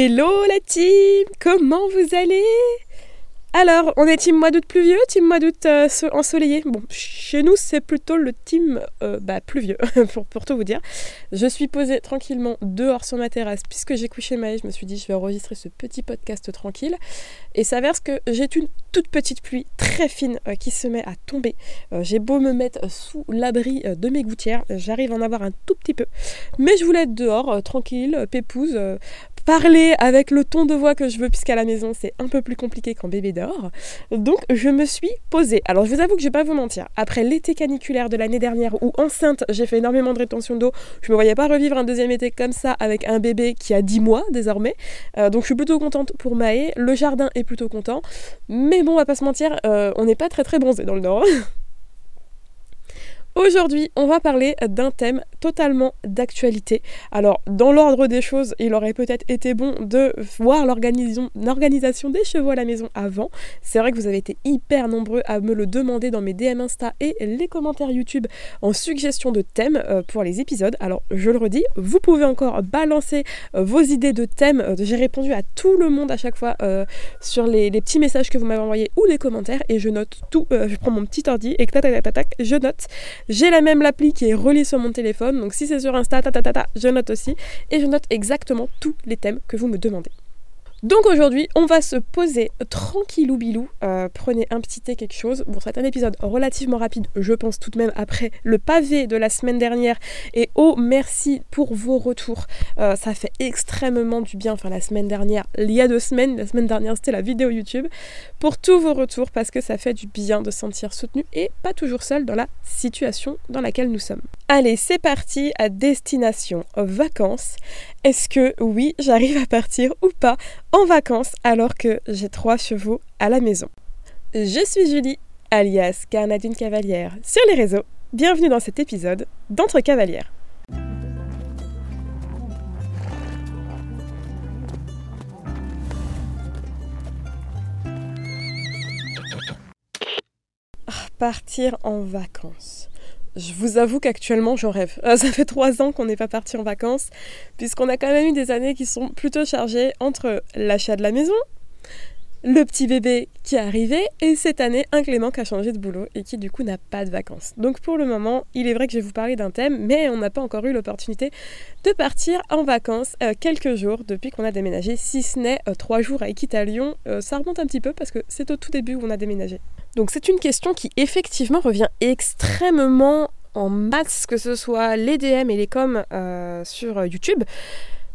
Hello la team Comment vous allez? Alors, on est team mois d'août pluvieux, team mois d'août euh, ensoleillé. Bon, chez nous, c'est plutôt le team euh, bah, pluvieux, pour, tout vous dire. Je suis posée tranquillement dehors sur ma terrasse, puisque j'ai couché Maë, je me suis dit, je vais enregistrer ce petit podcast tranquille. Et s'avère que j'ai une toute petite pluie très fine euh, qui se met à tomber. j'ai beau me mettre sous l'abri de mes gouttières, j'arrive à en avoir un tout petit peu. Mais je voulais être dehors, tranquille, pépouse, parler avec le ton de voix que je veux, puisqu'à la maison c'est un peu plus compliqué quand bébé dort. Donc je me suis posée. Alors je vous avoue que je vais pas vous mentir, après l'été caniculaire de l'année dernière où enceinte j'ai fait énormément de rétention d'eau, je me voyais pas revivre un deuxième été comme ça avec un bébé qui a 10 mois désormais. Euh, donc je suis plutôt contente pour Maë, le jardin est plutôt content. Mais bon, on va pas se mentir, euh, on n'est pas très très bronzé dans le nord. Aujourd'hui, on va parler d'un thème totalement d'actualité. Alors, dans l'ordre des choses, il aurait peut-être été bon de voir l'organisation des chevaux à la maison avant. C'est vrai que vous avez été hyper nombreux à me le demander dans mes DM Insta et les commentaires YouTube en suggestion de thèmes euh, pour les épisodes. Alors, je le redis, vous pouvez encore balancer euh, vos idées de thèmes. Euh, j'ai répondu à tout le monde à chaque fois sur les, petits messages que vous m'avez envoyés ou les commentaires et je note tout. je prends mon petit ordi et tac tac tac tac, je note. J'ai la même l'appli qui est reliée sur mon téléphone, donc si c'est sur Insta, ta, ta, ta, je note aussi. Et je note exactement tous les thèmes que vous me demandez. Donc aujourd'hui, on va se poser tranquillou bilou. Euh, prenez un petit thé, quelque chose. Bon, c'est un épisode relativement rapide, je pense tout de même, après le pavé de la semaine dernière. Et oh, merci pour vos retours. Euh, ça fait extrêmement du bien. Enfin, la semaine dernière, il y a deux semaines, la semaine dernière, c'était la vidéo YouTube. Pour tous vos retours, parce que ça fait du bien de se sentir soutenu et pas toujours seul dans la situation dans laquelle nous sommes. Allez, c'est parti à destination vacances. Est-ce que oui, j'arrive à partir ou pas en vacances alors que j'ai trois chevaux à la maison? Je suis Julie, alias Carna d'une cavalière, sur les réseaux. Bienvenue dans cet épisode d'Entre cavalières. Ah, partir en vacances. Je vous avoue qu'actuellement, j'en rêve. Euh, ça fait trois ans qu'on n'est pas parti en vacances, puisqu'on a quand même eu des années qui sont plutôt chargées entre l'achat de la maison, le petit bébé qui est arrivé et cette année un Clément qui a changé de boulot et qui du coup n'a pas de vacances. Donc pour le moment, il est vrai que je vais vous parler d'un thème, mais on n'a pas encore eu l'opportunité de partir en vacances euh, quelques jours depuis qu'on a déménagé, si ce n'est euh, trois jours à Equita Lyon. ça remonte un petit peu parce que c'est au tout début où on a déménagé. Donc c'est une question qui effectivement revient extrêmement en masse, que ce soit les DM et les coms euh, sur YouTube.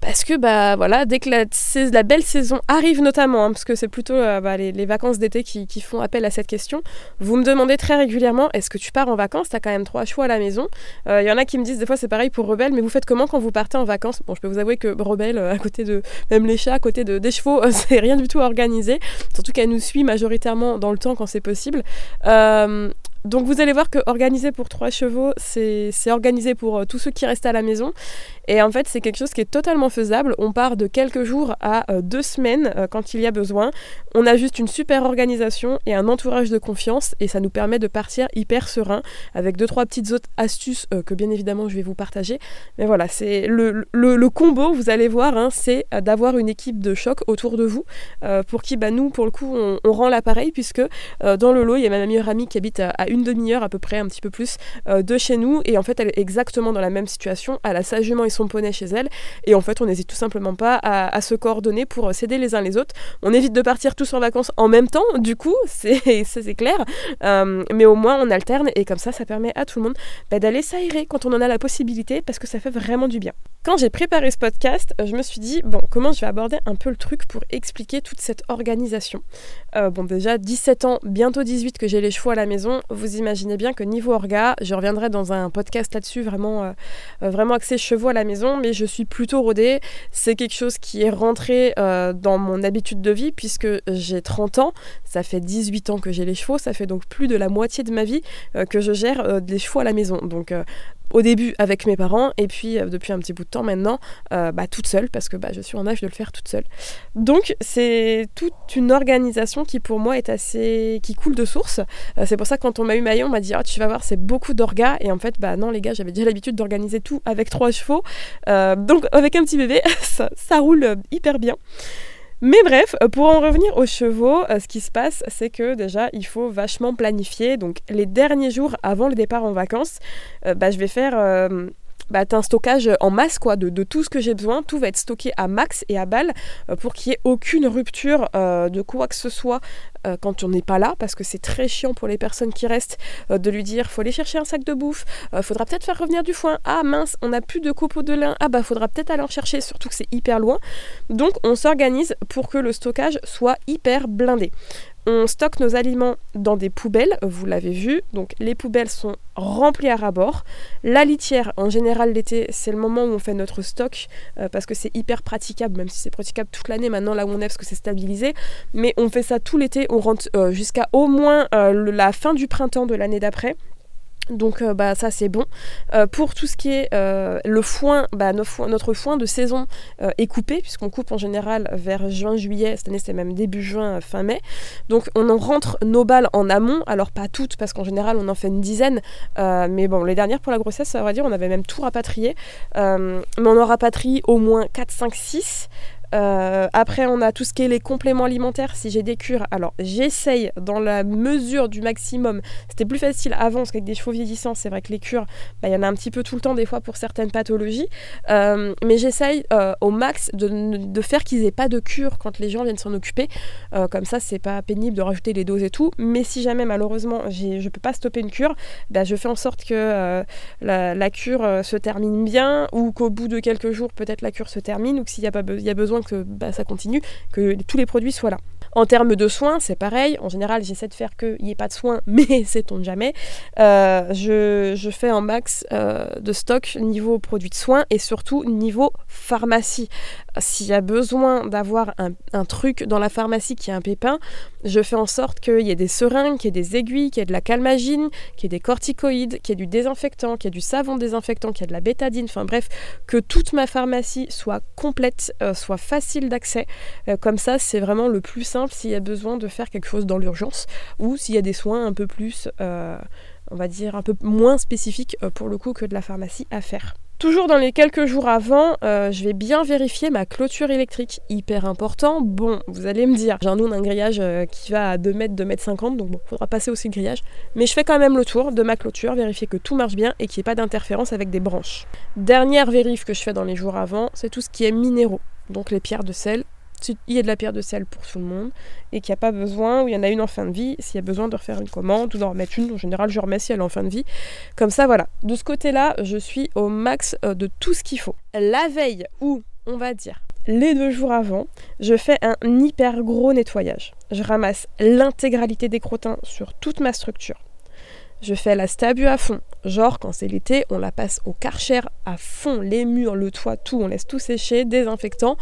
Parce que bah voilà, dès que la, belle saison arrive notamment, hein, parce que c'est plutôt euh, bah, les, vacances d'été qui, font appel à cette question, vous me demandez très régulièrement est-ce que tu pars en vacances? T'as quand même trois choix à la maison. Il euh, y en a qui me disent des fois c'est pareil pour Rebelle, mais vous faites comment quand vous partez en vacances? Bon, je peux vous avouer que Rebelle, euh, à côté de même les chats, à côté de, des chevaux, c'est rien du tout organisé. Surtout qu'elle nous suit majoritairement dans le temps quand c'est possible. Donc vous allez voir que organiser pour trois chevaux, c'est organisé pour tous ceux qui restent à la maison. Et en fait, c'est quelque chose qui est totalement faisable. On part de quelques jours à euh, deux semaines euh, quand il y a besoin. On a juste une super organisation et un entourage de confiance et ça nous permet de partir hyper serein avec deux, trois petites autres astuces euh, que bien évidemment je vais vous partager. Mais voilà, c'est le, le, combo, vous allez voir, hein, c'est d'avoir une équipe de choc autour de vous pour qui, bah, nous, pour le coup, on, rend l'appareil puisque dans le lot, il y a ma meilleure amie qui habite à, une demi-heure à peu près, un petit peu plus, de chez nous et en fait, elle est exactement dans la même situation. Elle a sagement et son poney chez elle. Et en fait, on n'hésite tout simplement pas à, se coordonner pour s'aider les uns les autres. On évite de partir tous en vacances en même temps, du coup, c'est clair. Euh, mais au moins, on alterne et comme ça, ça permet à tout le monde bah, d'aller s'aérer quand on en a la possibilité parce que ça fait vraiment du bien. Quand j'ai préparé ce podcast, je me suis dit, bon, comment je vais aborder un peu le truc pour expliquer toute cette organisation? Euh, Bon, déjà, 17 ans, bientôt 18 que j'ai les chevaux à la maison, vous imaginez bien que niveau orga, je reviendrai dans un podcast là-dessus, vraiment, euh, vraiment axé chevaux à la maison, mais je suis plutôt rodée. C'est quelque chose qui est rentré euh, dans mon habitude de vie puisque j'ai 30 ans. Ça fait 18 ans que j'ai les chevaux. Ça fait donc plus de la moitié de ma vie euh, que je gère euh, des chevaux à la maison. Donc Au début avec mes parents et puis depuis un petit bout de temps maintenant, bah, toute seule parce que bah, je suis en âge de le faire toute seule. Donc c'est toute une organisation qui pour moi est assez... qui coule de source. c'est pour ça que quand on m'a eu maillot, on m'a dit oh, tu vas voir c'est beaucoup d'orgas et en fait bah non les gars j'avais déjà l'habitude d'organiser tout avec trois chevaux. donc avec un petit bébé ça roule hyper bien. Mais bref, euh, pour en revenir aux chevaux, euh, ce qui se passe, c'est que déjà, il faut vachement planifier. Donc, les derniers jours avant le départ en vacances, euh, bah, je vais faire bah, un stockage en masse quoi, de, tout ce que j'ai besoin. Tout va être stocké à max et à balle pour qu'il n'y ait aucune rupture de quoi que ce soit euh, quand on n'est pas là, parce que c'est très chiant pour les personnes qui restent euh, de lui dire faut aller chercher un sac de bouffe, euh, faudra peut-être faire revenir du foin, ah mince, on n'a plus de copeaux de lin, ah bah faudra peut-être aller en chercher, surtout que c'est hyper loin. Donc on s'organise pour que le stockage soit hyper blindé. On stocke nos aliments dans des poubelles, vous l'avez vu. Donc les poubelles sont remplies à rabord. La litière, en général l'été, c'est le moment où on fait notre stock parce que c'est hyper praticable, même si c'est praticable toute l'année maintenant là où on est parce que c'est stabilisé. Mais on fait ça tout l'été on rentre euh, jusqu'à au moins euh, la fin du printemps de l'année d'après. Donc euh, bah, ça c'est bon. pour tout ce qui est le foin, bah, notre, foin, de saison est coupé, puisqu'on coupe en général vers juin-juillet, cette année c'est même début juin, fin mai. Donc on en rentre nos balles en amont, alors pas toutes, parce qu'en général on en fait une dizaine, mais bon, les dernières pour la grossesse, ça va dire, on avait même tout rapatrié. mais on en rapatrie au moins 4, 5, 6. Euh, après, on a tout ce qui est les compléments alimentaires. Si j'ai des cures, alors j'essaye dans la mesure du maximum. C'était plus facile avant, parce qu'avec des chevaux vieillissants, c'est vrai que les cures, bah, il y en a un petit peu tout le temps, des fois pour certaines pathologies. Euh, mais j'essaye euh, au max de, faire qu'ils aient pas de cure quand les gens viennent s'en occuper. comme ça, c'est pas pénible de rajouter les doses et tout. Mais si jamais, malheureusement, je peux pas stopper une cure, bah, je fais en sorte que la, cure se termine bien ou qu'au bout de quelques jours, peut-être la cure se termine ou que s'il y a besoin que bah, ça continue, que tous les produits soient là. En termes de soins, c'est pareil. En général, j'essaie de faire qu'il n'y ait pas de soins, mais sait-on jamais. Euh, je, fais un max euh, de stock niveau produits de soins et surtout niveau pharmacie. S'il y a besoin d'avoir un, truc dans la pharmacie qui a un pépin, je fais en sorte qu'il y ait des seringues, qu'il y ait des aiguilles, qu'il y ait de la calmagine, qu'il y ait des corticoïdes, qu'il y ait du désinfectant, qu'il y ait du savon désinfectant, qu'il y ait de la bétadine, enfin bref, que toute ma pharmacie soit complète, euh, soit facile d'accès. comme ça, c'est vraiment le plus simple s'il y a besoin de faire quelque chose dans l'urgence ou s'il y a des soins un peu plus, euh, on va dire, un peu moins spécifiques euh, pour le coup que de la pharmacie à faire. Toujours dans les quelques jours avant, euh, je vais bien vérifier ma clôture électrique. Hyper important. Bon, vous allez me dire, j'ai un d'un grillage qui va à 2 mètres, 2 mètres 50, donc bon, faudra passer aussi le grillage. Mais je fais quand même le tour de ma clôture, vérifier que tout marche bien et qu'il n'y ait pas d'interférence avec des branches. Dernière vérif que je fais dans les jours avant, c'est tout ce qui est minéraux. Donc les pierres de sel, il y a de la pierre de sel pour tout le monde et qu'il n'y a pas besoin, ou il y en a une en fin de vie, s'il y a besoin de refaire une commande ou d'en remettre une, en général je remets si elle est en fin de vie. Comme ça, voilà. De ce côté-là, je suis au max euh, de tout ce qu'il faut. La veille, ou on va dire les deux jours avant, je fais un hyper gros nettoyage. Je ramasse l'intégralité des crottins sur toute ma structure. Je fais la stabu à fond. Genre, quand c'est l'été, on la passe au karcher à fond, les murs, le toit, tout, on laisse tout sécher, désinfectant.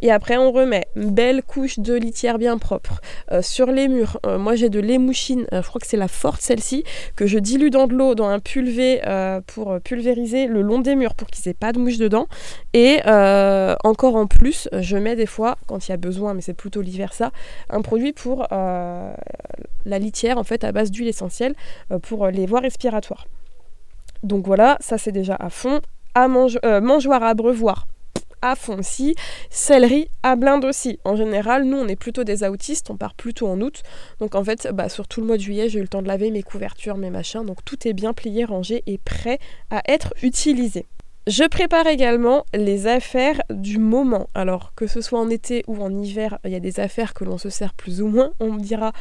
Et après, on remet belle couche de litière bien propre. Euh, sur les murs, euh, moi j'ai de l'émouchine, euh, je crois que c'est la forte celle-ci, que je dilue dans de l'eau, dans un pulvé pour pulvériser le long des murs pour qu'ils aient pas de mouches dedans. Et encore en plus, je mets des fois, quand il y a besoin, mais c'est plutôt l'hiver ça, un produit pour la litière en fait à base d'huile essentielle pour les voies respiratoires. Donc voilà, ça c'est déjà à fond. À euh, mangeoire à abreuvoir à fond aussi. Céleri à blinde aussi. En général, nous, on est plutôt des autistes, on part plutôt en août. Donc en fait, bah, sur tout le mois de juillet, j'ai eu le temps de laver mes couvertures, mes machins. Donc tout est bien plié, rangé et prêt à être utilisé. Je prépare également les affaires du moment. Alors que ce soit en été ou en hiver, il y a des affaires que l'on se sert plus ou moins. On me dira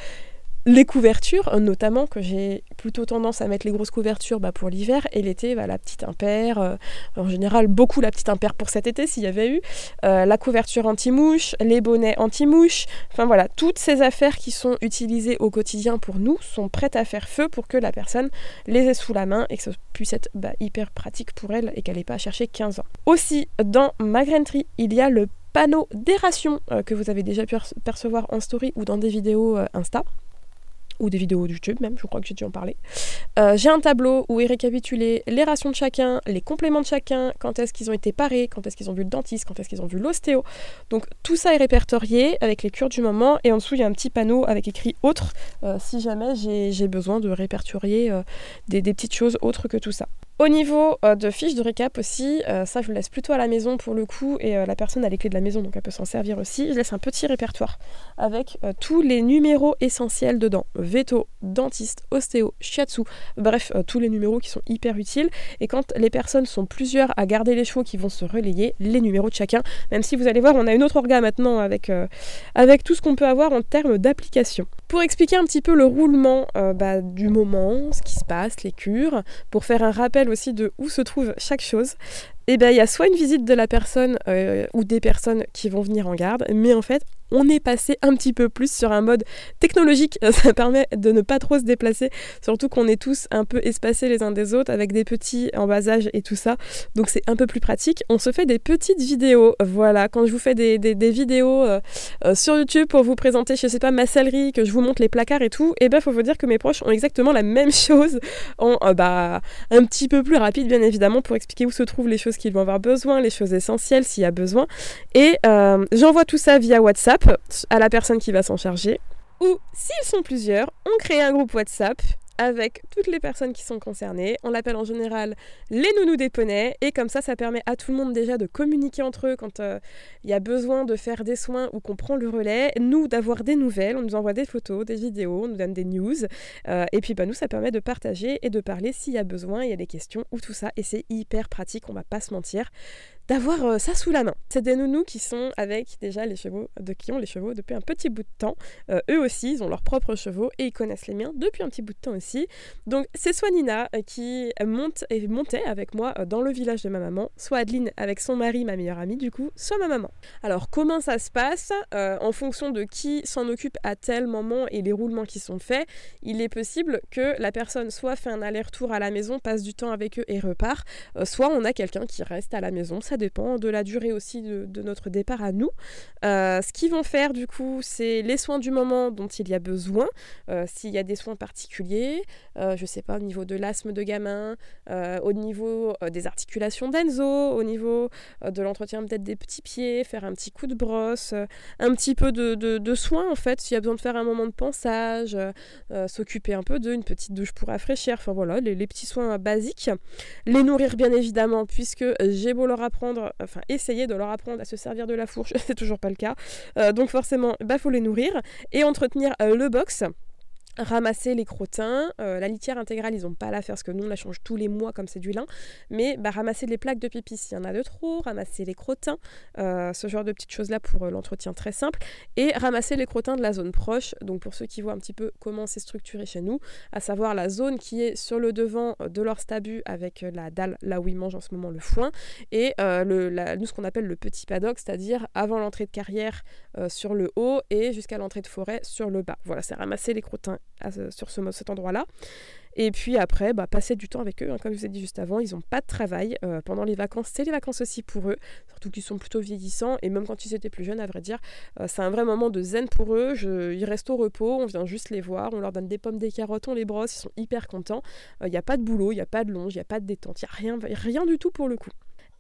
les couvertures, euh, notamment, que j'ai plutôt tendance à mettre les grosses couvertures bah, pour l'hiver, et l'été, bah, la petite impaire, euh, en général beaucoup la petite impaire pour cet été s'il y avait eu, euh, la couverture anti-mouche, les bonnets anti-mouche, enfin voilà, toutes ces affaires qui sont utilisées au quotidien pour nous sont prêtes à faire feu pour que la personne les ait sous la main et que ça puisse être bah, hyper pratique pour elle et qu'elle n'ait pas à chercher 15 ans. Aussi, dans ma grainerie, il y a le panneau des que vous avez déjà pu percevoir en story ou dans des vidéos Insta ou des vidéos YouTube même, je crois que j'ai dû en parler. Euh, j'ai un tableau où est récapitulé les rations de chacun, les compléments de chacun, quand est-ce qu'ils ont été parés, quand est-ce qu'ils ont vu le dentiste, quand est-ce qu'ils ont vu l'ostéo. Donc tout ça est répertorié avec les cures du moment et en dessous il y a un petit panneau avec écrit autre euh, si jamais j'ai besoin de répertorier euh, des petites choses autres que tout ça. Au niveau euh, de fiches de récap aussi, euh, ça je vous laisse plutôt à la maison pour le coup et euh, la personne a les clés de la maison donc elle peut s'en servir aussi. Je laisse un petit répertoire avec tous les numéros essentiels dedans. Veto, dentiste, ostéo, shiatsu, bref, tous les numéros qui sont hyper utiles. Et quand les personnes sont plusieurs à garder les chevaux qui vont se relayer, les numéros de chacun, même si vous allez voir, on a une autre orga maintenant avec, avec tout ce qu'on peut avoir en termes d'application. Pour expliquer un petit peu le roulement bah, du moment, ce qui se passe, les cures, pour faire un rappel aussi de où se trouve chaque chose, et eh bien il y a soit une visite de la personne euh, ou des personnes qui vont venir en garde, mais en fait on est passé un petit peu plus sur un mode technologique. Ça permet de ne pas trop se déplacer, surtout qu'on est tous un peu espacés les uns des autres avec des petits en bas âge et tout ça. Donc c'est un peu plus pratique. On se fait des petites vidéos. Voilà, quand je vous fais des, vidéos euh, euh, sur YouTube pour vous présenter, je sais pas, ma sellerie, que je vous montre les placards et tout, et eh ben faut vous dire que mes proches ont exactement la même chose en bah, un petit peu plus rapide bien évidemment pour expliquer où se trouvent les choses qu'ils vont avoir besoin, les choses essentielles s'il y a besoin. Et euh, j'envoie tout ça via WhatsApp à la personne qui va s'en charger. Ou s'ils sont plusieurs, on crée un groupe WhatsApp avec toutes les personnes qui sont concernées. On l'appelle en général les nounous des poneys et comme ça, ça permet à tout le monde déjà de communiquer entre eux quand euh, il y a besoin de faire des soins ou qu'on prend le relais. Nous, d'avoir des nouvelles, on nous envoie des photos, des vidéos, on nous donne des news. Euh, et puis bah, nous, ça permet de partager et de parler s'il y a besoin, il y a des questions ou tout ça. Et c'est hyper pratique, on va pas se mentir d'avoir euh, ça sous la main. C'est des nounous qui sont avec déjà les chevaux, de qui ont les chevaux depuis un petit bout de temps. Euh, eux aussi, ils ont leurs propres chevaux et ils connaissent les miens depuis un petit bout de temps aussi. Donc c'est soit Nina euh, qui monte et montait avec moi dans le village de ma maman, soit Adeline avec son mari, ma meilleure amie du coup, soit ma maman. Alors comment ça se passe? En fonction de qui s'en occupe à tel moment et les roulements qui sont faits, il est possible que la personne soit fait un aller-retour à la maison, passe du temps avec eux et repart, soit on a quelqu'un qui reste à la maison. Dépend de la durée aussi de, notre départ à nous. Euh, ce qu'ils vont faire du coup, c'est les soins du moment dont il y a besoin. Euh, s'il y a des soins particuliers, euh, je sais pas, au niveau de l'asthme de gamin, au niveau des articulations d'Enzo, au niveau de l'entretien peut-être des petits pieds, faire un petit coup de brosse, un petit peu de, soins en fait, s'il y a besoin de faire un moment de pensage, s'occuper un peu d'eux, une petite douche pour rafraîchir, enfin voilà, les petits soins basiques. Les nourrir bien évidemment, puisque j'ai beau leur apprendre enfin essayer de leur apprendre à se servir de la fourche, c'est toujours pas le cas. Euh, donc forcément, bah faut les nourrir et entretenir euh, le box ramasser les crottins. Euh, la litière intégrale, ils n'ont pas à la faire parce que nous, on la change tous les mois comme c'est du lin. Mais bah, ramasser les plaques de pipi s'il y en a de trop, ramasser les crottins, euh, ce genre de petites choses-là pour euh, l'entretien très simple. Et ramasser les crottins de la zone proche. Donc pour ceux qui voient un petit peu comment c'est structuré chez nous, à savoir la zone qui est sur le devant de leur stabu avec la dalle, là où ils mangent en ce moment le foin. Et le, nous, ce qu'on appelle le petit paddock, c'est-à-dire avant l'entrée de carrière sur le haut et jusqu'à l'entrée de forêt sur le bas. Voilà, c'est ramasser les crottins sur ce, cet endroit-là. Et puis après, bah, passer du temps avec eux. Hein, comme je vous ai dit juste avant, ils n'ont pas de travail. Euh, pendant les vacances, c'est les vacances aussi pour eux. Surtout qu'ils sont plutôt vieillissants. Et même quand ils étaient plus jeunes, à vrai dire, euh, c'est un vrai moment de zen pour eux. Ils restent au repos, on vient juste les voir. On leur donne des pommes, des carottes, on les brosse. Ils sont hyper contents. Il euh, n'y a pas de boulot, il n'y a pas de longe, il n'y a pas de détente. Il n'y a rien, rien du tout pour le coup.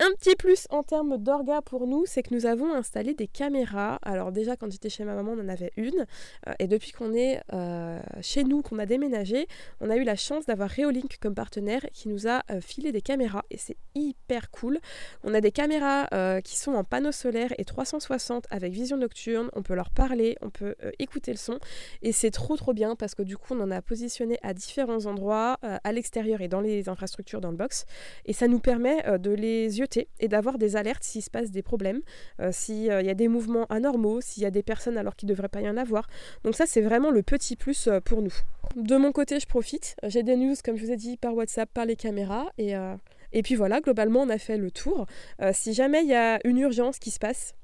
Un petit plus en termes d'orga pour nous, c'est que nous avons installé des caméras. Alors déjà quand j'étais chez ma maman, on en avait une. Euh, et depuis qu'on est euh, chez nous, qu'on a déménagé, on a eu la chance d'avoir Reolink comme partenaire qui nous a euh, filé des caméras. Et c'est hyper cool. On a des caméras qui sont en panneau solaire et 360 avec vision nocturne. On peut leur parler, on peut écouter le son. Et c'est trop trop bien parce que du coup on en a positionné à différents endroits, à l'extérieur et dans les infrastructures dans le box. Et ça nous permet de les yeux et d'avoir des alertes s'il se passe des problèmes, euh, s'il y a des mouvements anormaux, s'il y a des personnes alors qu'il ne devrait pas y en avoir. Donc ça, c'est vraiment le petit plus euh, pour nous. De mon côté, je profite. J'ai des news, comme je vous ai dit, par WhatsApp, par les caméras. Euh, et puis voilà, globalement, on a fait le tour. si jamais il y a une urgence qui se passe,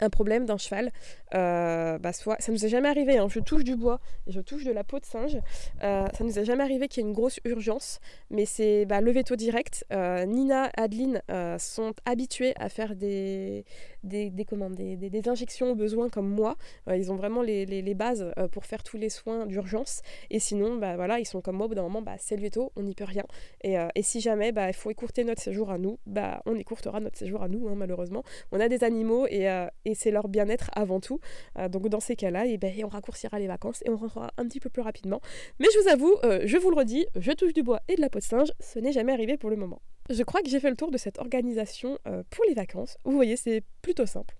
un problème d'un cheval, euh, bah soit, ça nous est jamais arrivé, hein. je touche du bois je touche de la peau de singe, euh, ça nous est jamais arrivé qu'il y ait une grosse urgence, mais c'est bah, le veto direct. Euh, Nina, Adeline sont habituées à faire des, des, des, des, injections au besoin comme moi. ils ont vraiment les, les, bases pour faire tous les soins d'urgence. Et sinon, bah, voilà, ils sont comme moi, au bout d'un moment, bah, c'est tôt, on n'y peut rien. Et, et si jamais bah, il faut écourter notre séjour à nous, bah, on écourtera notre séjour à nous, hein, malheureusement. On a des animaux et, et c'est leur bien-être avant tout. donc dans ces cas-là, eh ben, on raccourcira les vacances et on rentrera un petit peu plus rapidement. Mais je vous avoue, je vous le redis, je touche du bois et de la peau de singe, ce n'est jamais arrivé pour le moment. Je crois que j'ai fait le tour de cette organisation euh, pour les vacances. Vous voyez, c'est plutôt simple.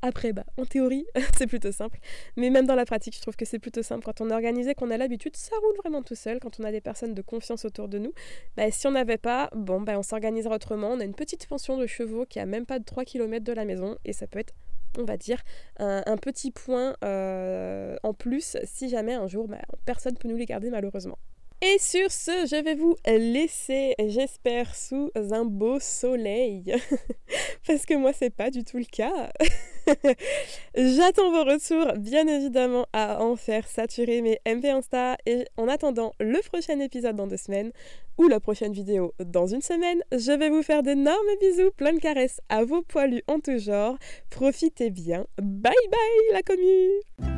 Après, bah, en théorie, c'est plutôt simple. Mais même dans la pratique, je trouve que c'est plutôt simple. Quand on est organisé, qu'on a l'habitude, ça roule vraiment tout seul. Quand on a des personnes de confiance autour de nous, bah, si on n'avait pas, bon, bah, on s'organisera autrement. On a une petite pension de chevaux qui a même pas de 3 km de la maison et ça peut être on va dire, un, petit point euh, en plus si jamais un jour bah, personne ne peut nous les garder malheureusement. Et sur ce, je vais vous laisser, j'espère, sous un beau soleil. Parce que moi, c'est pas du tout le cas. J'attends vos retours, bien évidemment, à en faire saturer mes MP Insta. Et en attendant le prochain épisode dans deux semaines, ou la prochaine vidéo dans une semaine, je vais vous faire d'énormes bisous, plein de caresses à vos poilus en tout genre. Profitez bien. Bye bye, la commune